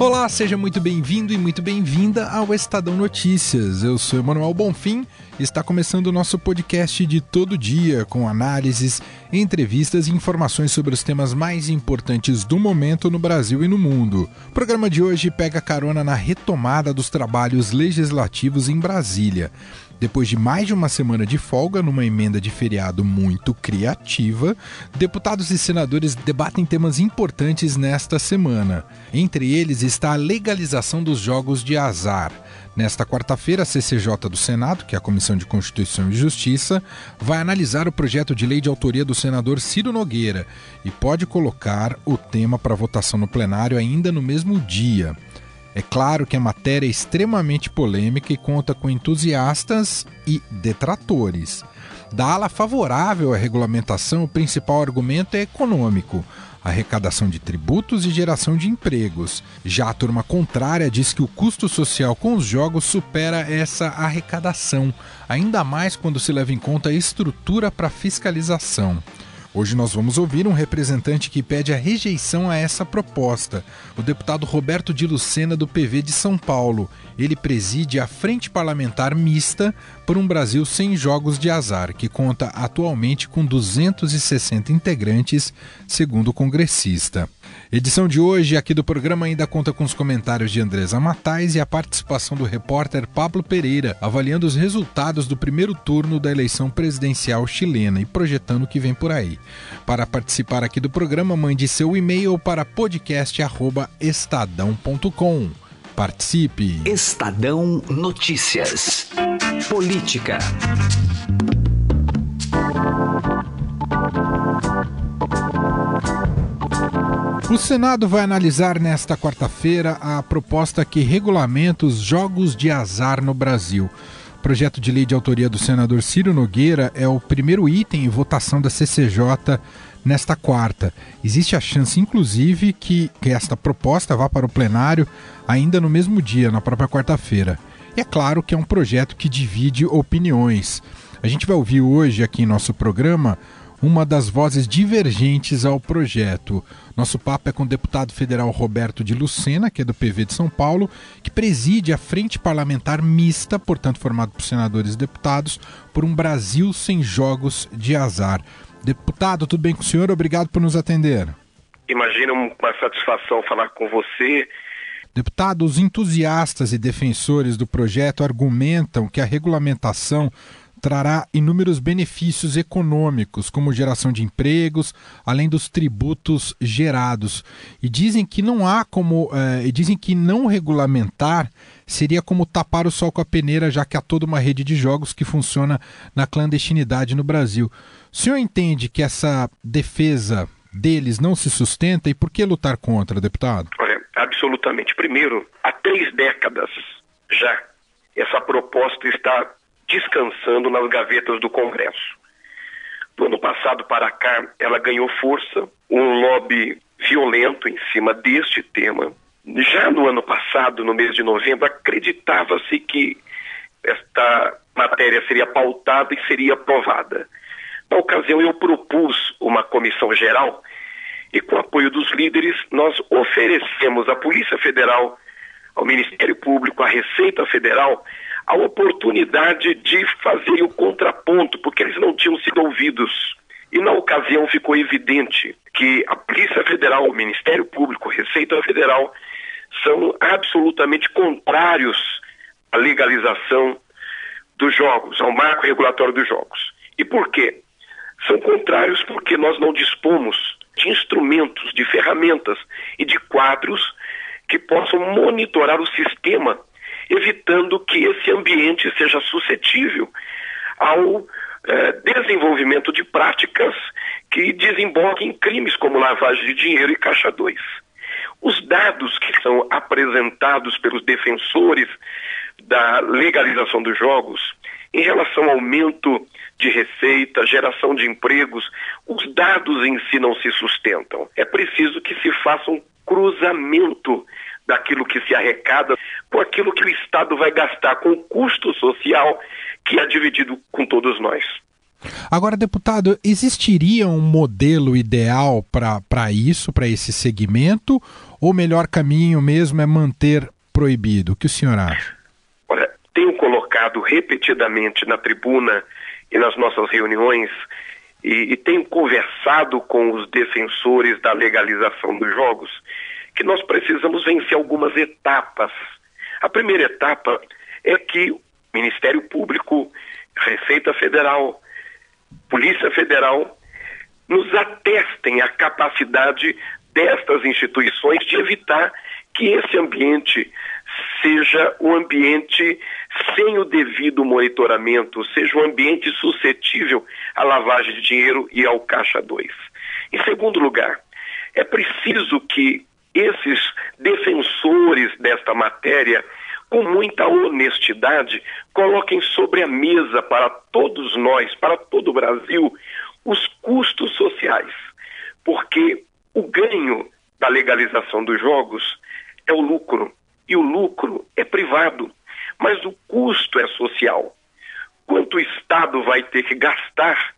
Olá, seja muito bem-vindo e muito bem-vinda ao Estadão Notícias. Eu sou Emanuel Bonfim e está começando o nosso podcast de todo dia, com análises, entrevistas e informações sobre os temas mais importantes do momento no Brasil e no mundo. O programa de hoje pega carona na retomada dos trabalhos legislativos em Brasília. Depois de mais de uma semana de folga numa emenda de feriado muito criativa, deputados e senadores debatem temas importantes nesta semana. Entre eles está a legalização dos jogos de azar. Nesta quarta-feira, a CCJ do Senado, que é a Comissão de Constituição e Justiça, vai analisar o projeto de lei de autoria do senador Ciro Nogueira e pode colocar o tema para votação no plenário ainda no mesmo dia. É claro que a matéria é extremamente polêmica e conta com entusiastas e detratores. Da ala favorável à regulamentação, o principal argumento é econômico arrecadação de tributos e geração de empregos. Já a turma contrária diz que o custo social com os jogos supera essa arrecadação, ainda mais quando se leva em conta a estrutura para fiscalização. Hoje nós vamos ouvir um representante que pede a rejeição a essa proposta, o deputado Roberto de Lucena, do PV de São Paulo. Ele preside a Frente Parlamentar Mista por um Brasil sem jogos de azar, que conta atualmente com 260 integrantes, segundo o congressista. Edição de hoje aqui do programa ainda conta com os comentários de Andresa Matais e a participação do repórter Pablo Pereira, avaliando os resultados do primeiro turno da eleição presidencial chilena e projetando o que vem por aí. Para participar aqui do programa, mande seu e-mail para podcast@estadão.com. Participe. Estadão Notícias. Política. O Senado vai analisar nesta quarta-feira a proposta que regulamenta os jogos de azar no Brasil. O projeto de lei de autoria do senador Ciro Nogueira é o primeiro item em votação da CCJ nesta quarta. Existe a chance, inclusive, que, que esta proposta vá para o plenário ainda no mesmo dia, na própria quarta-feira. E é claro que é um projeto que divide opiniões. A gente vai ouvir hoje aqui em nosso programa uma das vozes divergentes ao projeto. Nosso papo é com o deputado federal Roberto de Lucena, que é do PV de São Paulo, que preside a Frente Parlamentar Mista, portanto formado por senadores e deputados, por um Brasil sem jogos de azar. Deputado, tudo bem com o senhor? Obrigado por nos atender. Imagina uma satisfação falar com você. Deputado, os entusiastas e defensores do projeto argumentam que a regulamentação trará inúmeros benefícios econômicos, como geração de empregos, além dos tributos gerados. E dizem que não há como, eh, e dizem que não regulamentar seria como tapar o sol com a peneira, já que há toda uma rede de jogos que funciona na clandestinidade no Brasil. O senhor entende que essa defesa deles não se sustenta e por que lutar contra, deputado? Olha, absolutamente. Primeiro, há três décadas já essa proposta está descansando nas gavetas do Congresso. Do ano passado para cá, ela ganhou força, um lobby violento em cima deste tema. Já no ano passado, no mês de novembro, acreditava-se que esta matéria seria pautada e seria aprovada. Na ocasião, eu propus uma comissão geral e, com apoio dos líderes, nós oferecemos à Polícia Federal, ao Ministério Público, à Receita Federal, a oportunidade de fazer o contraponto, porque eles não tinham sido ouvidos. E na ocasião ficou evidente que a Polícia Federal, o Ministério Público, Receita Federal são absolutamente contrários à legalização dos jogos, ao marco regulatório dos jogos. E por quê? São contrários porque nós não dispomos de instrumentos, de ferramentas e de quadros que possam monitorar o sistema evitando que esse ambiente seja suscetível ao eh, desenvolvimento de práticas que desemboquem em crimes como lavagem de dinheiro e caixa 2. Os dados que são apresentados pelos defensores da legalização dos jogos em relação ao aumento de receita, geração de empregos, os dados em si não se sustentam. É preciso que se façam cruzamento daquilo que se arrecada com aquilo que o Estado vai gastar com o custo social que é dividido com todos nós. Agora, deputado, existiria um modelo ideal para isso, para esse segmento, ou o melhor caminho mesmo é manter proibido? O que o senhor acha? Olha, tenho colocado repetidamente na tribuna e nas nossas reuniões e, e tenho conversado com os defensores da legalização dos jogos que nós precisamos vencer algumas etapas. A primeira etapa é que o Ministério Público, Receita Federal, Polícia Federal nos atestem a capacidade destas instituições de evitar que esse ambiente seja um ambiente sem o devido monitoramento, seja um ambiente suscetível à lavagem de dinheiro e ao caixa 2. Em segundo lugar, é preciso que esses defensores desta matéria, com muita honestidade, coloquem sobre a mesa para todos nós, para todo o Brasil, os custos sociais. Porque o ganho da legalização dos jogos é o lucro, e o lucro é privado, mas o custo é social. Quanto o Estado vai ter que gastar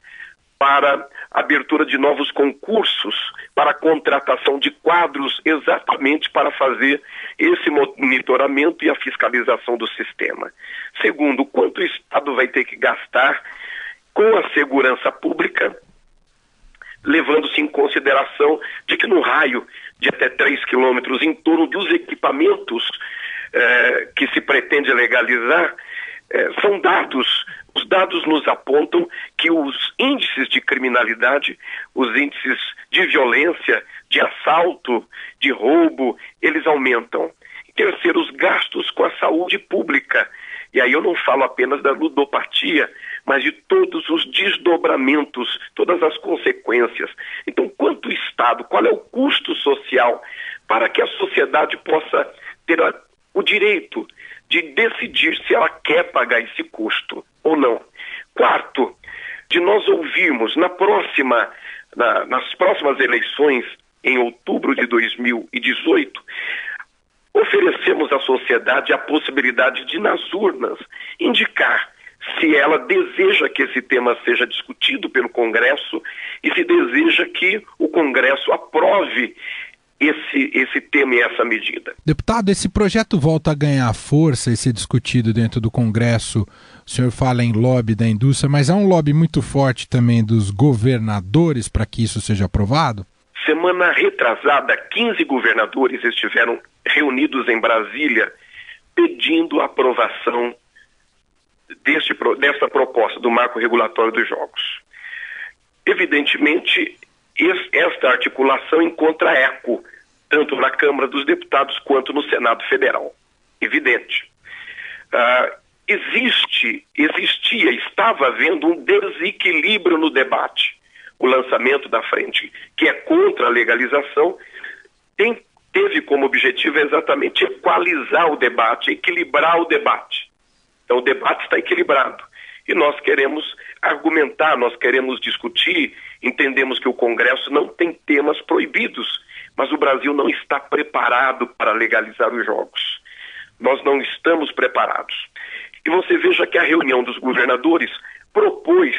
para abertura de novos concursos, para a contratação de quadros, exatamente para fazer esse monitoramento e a fiscalização do sistema. Segundo, quanto o Estado vai ter que gastar com a segurança pública, levando-se em consideração de que no raio de até 3 quilômetros, em torno dos equipamentos eh, que se pretende legalizar, eh, são dados os dados nos apontam que os índices de criminalidade, os índices de violência, de assalto, de roubo, eles aumentam. Terceiro, os gastos com a saúde pública. E aí eu não falo apenas da ludopatia, mas de todos os desdobramentos, todas as consequências. Então, quanto o Estado, qual é o custo social para que a sociedade possa ter o direito de decidir se ela quer pagar esse custo ou não. Quarto, de nós ouvirmos na próxima, na, nas próximas eleições, em outubro de 2018, oferecemos à sociedade a possibilidade de, nas urnas, indicar se ela deseja que esse tema seja discutido pelo Congresso e se deseja que o Congresso aprove esse, esse tema e essa medida. Deputado, esse projeto volta a ganhar força e ser discutido dentro do Congresso. O senhor fala em lobby da indústria, mas há um lobby muito forte também dos governadores para que isso seja aprovado? Semana retrasada, 15 governadores estiveram reunidos em Brasília pedindo a aprovação deste, dessa proposta do marco regulatório dos jogos. Evidentemente, esta articulação encontra eco tanto na Câmara dos Deputados quanto no Senado Federal. Evidente. Uh, existe, existia, estava havendo um desequilíbrio no debate. O lançamento da frente, que é contra a legalização, tem, teve como objetivo exatamente equalizar o debate, equilibrar o debate. Então, o debate está equilibrado. E nós queremos argumentar, nós queremos discutir, entendemos que o Congresso não tem temas proibidos mas o Brasil não está preparado para legalizar os jogos. Nós não estamos preparados. E você veja que a reunião dos governadores propôs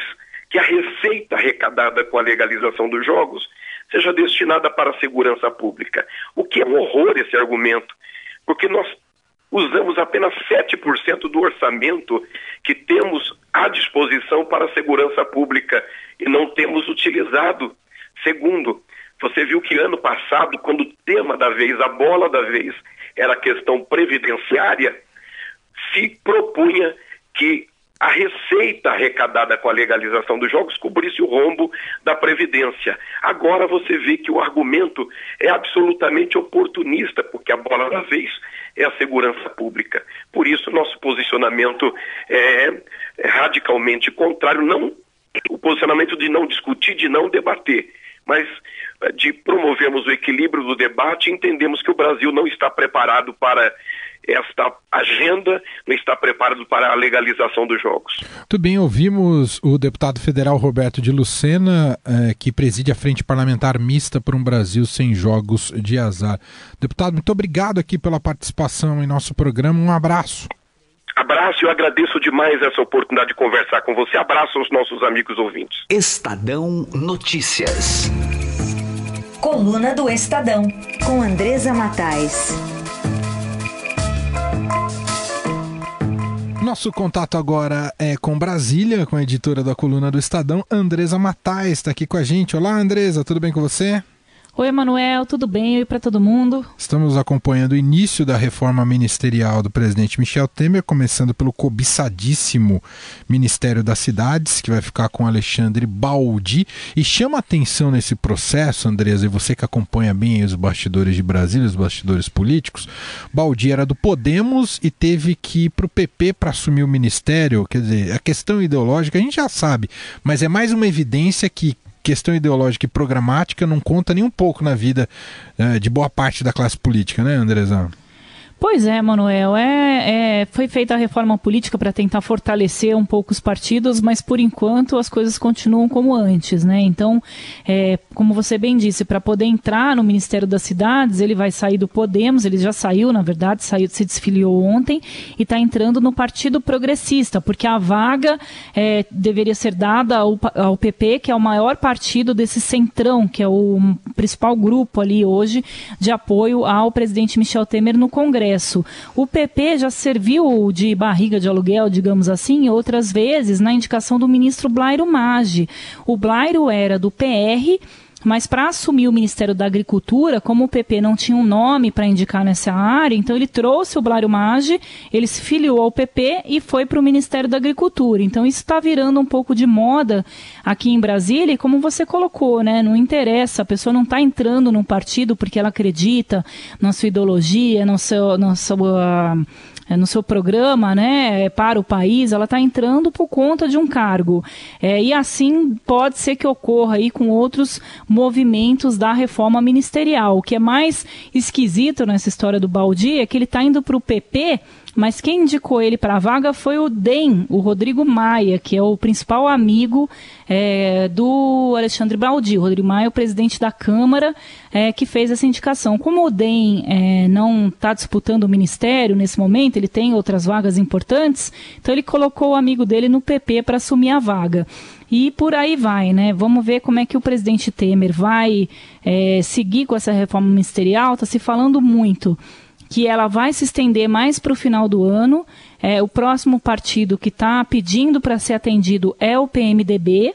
que a receita arrecadada com a legalização dos jogos seja destinada para a segurança pública. O que é um horror esse argumento, porque nós usamos apenas 7% do orçamento que temos à disposição para a segurança pública e não temos utilizado. Segundo, você viu que ano passado, quando o tema da vez, a bola da vez, era a questão previdenciária, se propunha que a receita arrecadada com a legalização dos jogos cobrisse o rombo da Previdência. Agora você vê que o argumento é absolutamente oportunista, porque a bola da vez é a segurança pública. Por isso, nosso posicionamento é, é radicalmente contrário, não o posicionamento de não discutir, de não debater, mas de promovermos o equilíbrio do debate, entendemos que o Brasil não está preparado para esta agenda, não está preparado para a legalização dos jogos. Muito bem, ouvimos o deputado federal Roberto de Lucena, eh, que preside a Frente Parlamentar Mista por um Brasil sem jogos de azar. Deputado, muito obrigado aqui pela participação em nosso programa. Um abraço. Abraço, eu agradeço demais essa oportunidade de conversar com você. Abraço aos nossos amigos ouvintes. Estadão Notícias. Coluna do Estadão, com Andresa Matais. Nosso contato agora é com Brasília, com a editora da coluna do Estadão, Andresa Matais, está aqui com a gente. Olá, Andresa, tudo bem com você? Oi, Emanuel, tudo bem? Oi para todo mundo. Estamos acompanhando o início da reforma ministerial do presidente Michel Temer, começando pelo cobiçadíssimo Ministério das Cidades, que vai ficar com Alexandre Baldi. E chama atenção nesse processo, Andresa, e você que acompanha bem os bastidores de Brasília, os bastidores políticos, Baldi era do Podemos e teve que ir para o PP para assumir o ministério. Quer dizer, a questão ideológica a gente já sabe, mas é mais uma evidência que questão ideológica e programática não conta nem um pouco na vida é, de boa parte da classe política, né, Andrezão? Pois é, Manuel. É, é, foi feita a reforma política para tentar fortalecer um pouco os partidos, mas por enquanto as coisas continuam como antes, né? Então, é, como você bem disse, para poder entrar no Ministério das Cidades, ele vai sair do Podemos, ele já saiu, na verdade, saiu, se desfiliou ontem e está entrando no Partido Progressista, porque a vaga é, deveria ser dada ao, ao PP, que é o maior partido desse centrão, que é o principal grupo ali hoje de apoio ao presidente Michel Temer no Congresso. Congresso. O PP já serviu de barriga de aluguel, digamos assim, outras vezes na indicação do ministro Blairo Maggi. O Blairo era do PR mas para assumir o Ministério da Agricultura, como o PP não tinha um nome para indicar nessa área, então ele trouxe o Blário Maggi, ele se filiou ao PP e foi para o Ministério da Agricultura. Então isso está virando um pouco de moda aqui em Brasília, e como você colocou, né, não interessa, a pessoa não está entrando num partido porque ela acredita na sua ideologia, no seu, na sua no seu programa né, é, para o país, ela está entrando por conta de um cargo. É, e assim pode ser que ocorra aí com outros movimentos da reforma ministerial. O que é mais esquisito nessa história do Baldi é que ele está indo para o PP mas quem indicou ele para a vaga foi o DEM, o Rodrigo Maia, que é o principal amigo é, do Alexandre Baldi. O Rodrigo Maia é o presidente da Câmara é, que fez essa indicação. Como o DEM é, não está disputando o ministério nesse momento, ele tem outras vagas importantes, então ele colocou o amigo dele no PP para assumir a vaga. E por aí vai, né? Vamos ver como é que o presidente Temer vai é, seguir com essa reforma ministerial. Está se falando muito que ela vai se estender mais para o final do ano. É, o próximo partido que está pedindo para ser atendido é o PMDB.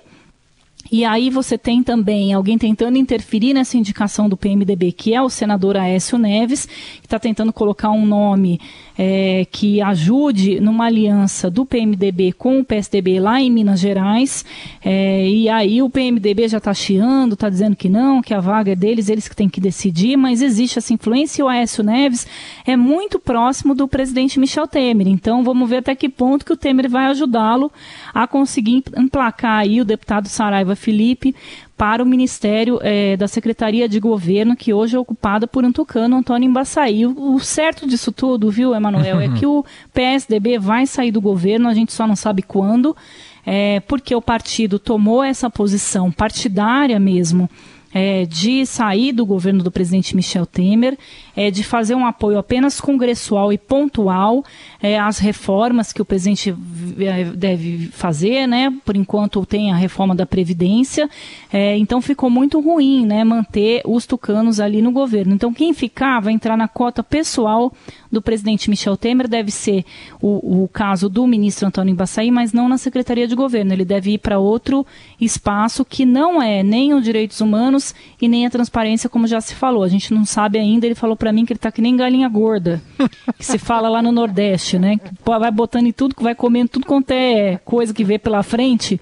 E aí você tem também alguém tentando interferir nessa indicação do PMDB, que é o senador Aécio Neves, que está tentando colocar um nome é, que ajude numa aliança do PMDB com o PSDB lá em Minas Gerais. É, e aí o PMDB já está chiando, está dizendo que não, que a vaga é deles, eles que têm que decidir, mas existe essa influência e o Aécio Neves é muito próximo do presidente Michel Temer. Então vamos ver até que ponto que o Temer vai ajudá-lo a conseguir emplacar aí o deputado Saraiva Felipe para o Ministério é, da Secretaria de Governo, que hoje é ocupada por um tucano, Antônio Embaçaí. O, o certo disso tudo, viu, Emanuel, é que o PSDB vai sair do governo, a gente só não sabe quando, é, porque o partido tomou essa posição partidária mesmo é, de sair do governo do presidente Michel Temer, é, de fazer um apoio apenas congressual e pontual é, às reformas que o presidente é, deve fazer, né? Por enquanto tem a reforma da Previdência, é, então ficou muito ruim, né? Manter os tucanos ali no governo. Então quem ficar vai entrar na cota pessoal do presidente Michel Temer, deve ser o, o caso do ministro Antônio Embaçaí, mas não na Secretaria de Governo. Ele deve ir para outro espaço que não é nem os direitos humanos e nem a transparência, como já se falou. A gente não sabe ainda, ele falou para mim que ele está que nem galinha gorda, que se fala lá no Nordeste, né? Vai botando em tudo, vai comendo tudo quanto é coisa que vê pela frente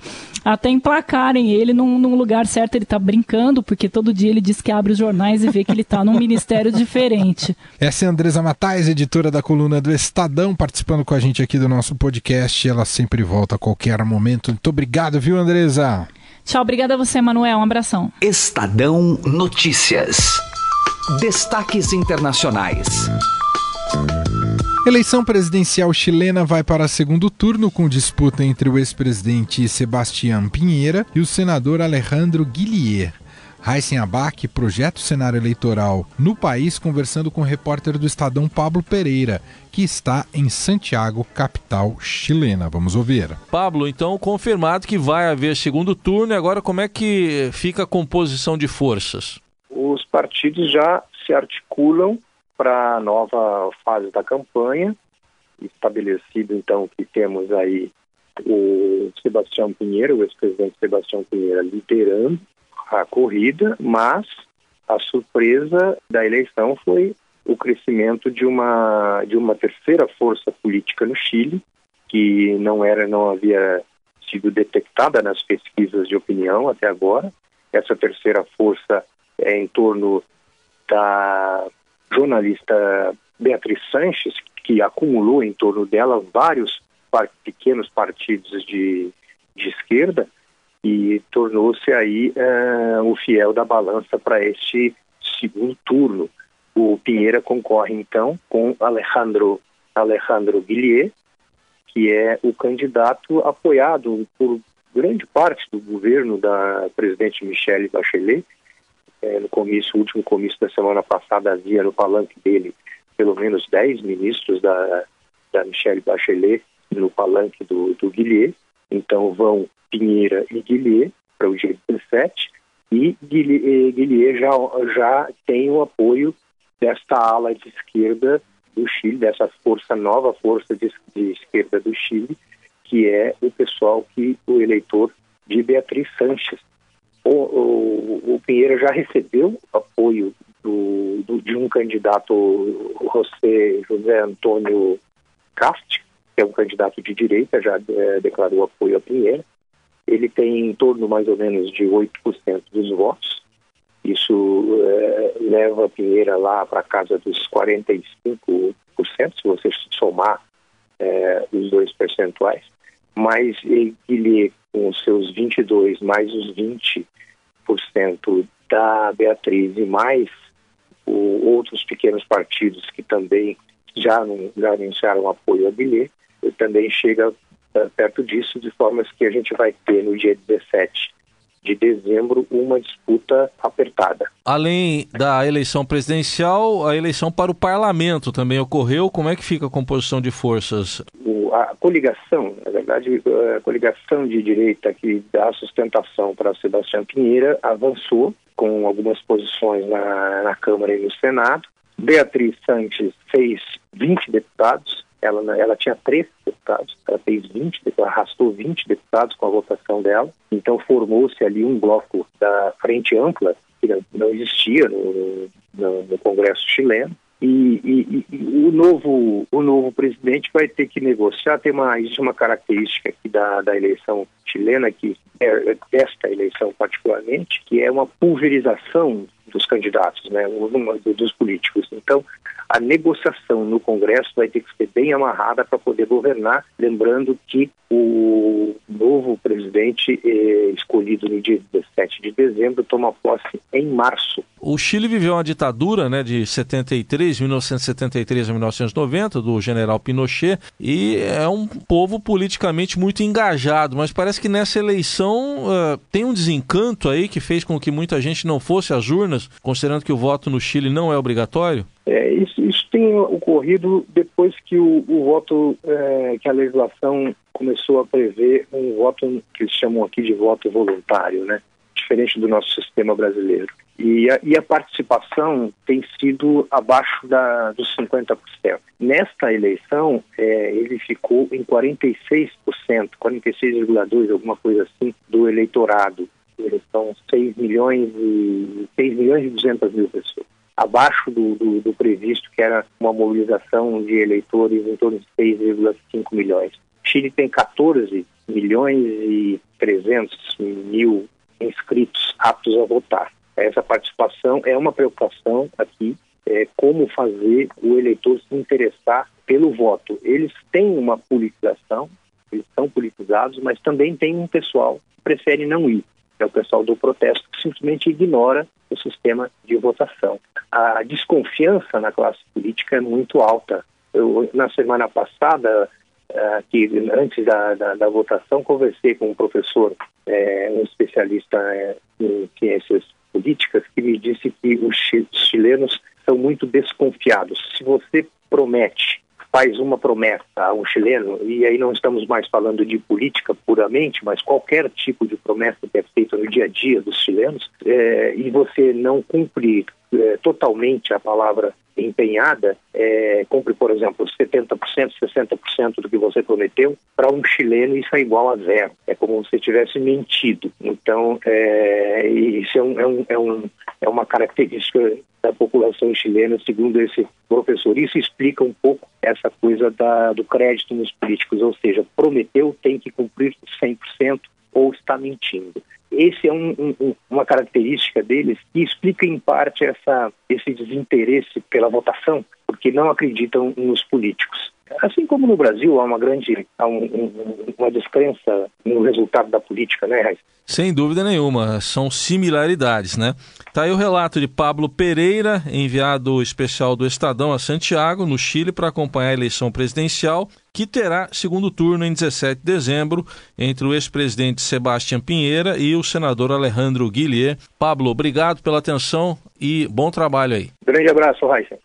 até emplacarem ele num, num lugar certo. Ele está brincando, porque todo dia ele diz que abre os jornais e vê que ele está num ministério diferente. Essa é a Andresa Matais, editora da coluna do Estadão, participando com a gente aqui do nosso podcast. Ela sempre volta a qualquer momento. Muito obrigado, viu, Andresa? Tchau, obrigada a você, Manuel. Um abração. Estadão Notícias. Destaques internacionais. Eleição presidencial chilena vai para segundo turno com disputa entre o ex-presidente Sebastián Pinheira e o senador Alejandro Guillier. Heisen Abac projeta o cenário eleitoral no país conversando com o repórter do Estadão Pablo Pereira, que está em Santiago, capital chilena. Vamos ouvir. Pablo, então confirmado que vai haver segundo turno, e agora como é que fica a composição de forças? Os partidos já se articulam para a nova fase da campanha, estabelecido então que temos aí o Sebastião Pinheiro, o ex-presidente Sebastião Pinheiro liderando a corrida, mas a surpresa da eleição foi o crescimento de uma de uma terceira força política no Chile que não era não havia sido detectada nas pesquisas de opinião até agora. Essa terceira força é em torno da jornalista Beatriz Sanches, que acumulou em torno dela vários par pequenos partidos de, de esquerda, e tornou-se aí uh, o fiel da balança para este segundo turno. O Pinheira concorre então com Alejandro Alejandro Guillier, que é o candidato apoiado por grande parte do governo da presidente Michelle Bachelet. É, no comício, último comício da semana passada, havia no palanque dele pelo menos 10 ministros da, da Michelle Bachelet no palanque do, do Guilherme. Então vão Pinheira e Guilherme para o dia 17 e Guilherme já, já tem o apoio desta ala de esquerda do Chile, dessa força nova força de, de esquerda do Chile, que é o pessoal que o eleitor de Beatriz Sanches. O, o, o Pinheira já recebeu apoio do, do, de um candidato, José, José Antônio Cast, que é um candidato de direita, já é, declarou apoio a Pinheira. Ele tem em torno mais ou menos de 8% dos votos. Isso é, leva a Pinheira lá para casa dos 45%, se você somar é, os dois percentuais. Mas ele, com os seus 22 mais os 20% da Beatriz e mais o, outros pequenos partidos que também já, não, já anunciaram apoio a Bilhete, também chega uh, perto disso, de formas que a gente vai ter no dia 17 de dezembro uma disputa apertada. Além da eleição presidencial, a eleição para o parlamento também ocorreu. Como é que fica a composição de forças? O, a coligação, na verdade, a coligação de direita que dá sustentação para Sebastião Pinheira avançou com algumas posições na, na Câmara e no Senado. Beatriz Sanches fez 20 deputados, ela, ela tinha três deputados, ela fez 20, arrastou 20 deputados com a votação dela, então formou-se ali um bloco da Frente Ampla, que não existia no, no, no Congresso chileno, e, e, e, o novo o novo presidente vai ter que negociar tem uma existe uma característica aqui da, da eleição chilena que é desta eleição particularmente que é uma pulverização dos candidatos né dos políticos então a negociação no Congresso vai ter que ser bem amarrada para poder governar, lembrando que o novo presidente eh, escolhido no dia 17 de dezembro toma posse em março. O Chile viveu uma ditadura né, de 73, 1973 a 1990, do general Pinochet, e é um povo politicamente muito engajado, mas parece que nessa eleição uh, tem um desencanto aí que fez com que muita gente não fosse às urnas, considerando que o voto no Chile não é obrigatório? É, isso, isso tem ocorrido depois que o, o voto, é, que a legislação começou a prever um voto que eles chamam aqui de voto voluntário, né? Diferente do nosso sistema brasileiro. E a, e a participação tem sido abaixo da, dos 50%. Nesta eleição, é, ele ficou em 46%, 46,2%, alguma coisa assim, do eleitorado. São 6 milhões e 6 milhões e 200 mil pessoas abaixo do, do, do, previsto, que era uma mobilização de eleitores em torno de 6,5 milhões. Chile tem 14 milhões e 300 mil inscritos aptos a votar. Essa participação é uma preocupação aqui, é, como fazer o eleitor se interessar pelo voto. Eles têm uma politização, eles são politizados, mas também tem um pessoal que prefere não ir é o pessoal do protesto que simplesmente ignora o sistema de votação. A desconfiança na classe política é muito alta Eu, na semana passada, uh, que antes da, da, da, votação, conversei com um professor, é, um especialista é, em ciências políticas, que me disse que os chilenos são muito desconfiados. Se você promete faz uma promessa a um chileno, e aí não estamos mais falando de política puramente, mas qualquer tipo de promessa que é feita no dia a dia dos chilenos, é, e você não cumpre é, totalmente a palavra empenhada, é, por exemplo, 70%, 60% do que você prometeu, para um chileno isso é igual a zero. É como se tivesse mentido. Então, é, isso é, um, é, um, é, um, é uma característica da população chilena, segundo esse professor. Isso explica um pouco essa coisa da, do crédito nos políticos, ou seja, prometeu, tem que cumprir 100% ou está mentindo. Esse é um, um, uma característica deles que explica em parte essa, esse desinteresse pela votação, porque não acreditam nos políticos. Assim como no Brasil há uma grande há um, um, uma descrença no resultado da política, né, Raiz? Sem dúvida nenhuma, são similaridades, né? Tá aí o relato de Pablo Pereira, enviado especial do Estadão a Santiago, no Chile, para acompanhar a eleição presidencial, que terá segundo turno em 17 de dezembro entre o ex-presidente Sebastião Pinheira e o senador Alejandro Guilherme. Pablo, obrigado pela atenção e bom trabalho aí. Grande abraço, Raíssa.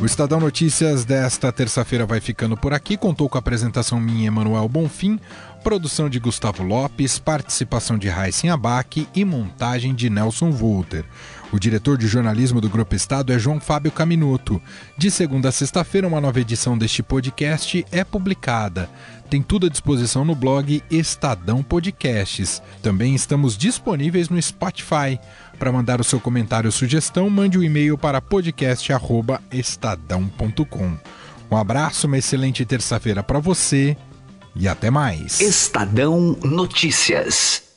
O Estadão Notícias desta terça-feira vai ficando por aqui. Contou com a apresentação minha, Emanuel Bonfim, produção de Gustavo Lopes, participação de Raíssen Abac e montagem de Nelson Volter. O diretor de jornalismo do Grupo Estado é João Fábio Caminuto. De segunda a sexta-feira, uma nova edição deste podcast é publicada. Tem tudo à disposição no blog Estadão Podcasts. Também estamos disponíveis no Spotify. Para mandar o seu comentário ou sugestão, mande o um e-mail para podcast@estadão.com. Um abraço, uma excelente terça-feira para você e até mais. Estadão Notícias.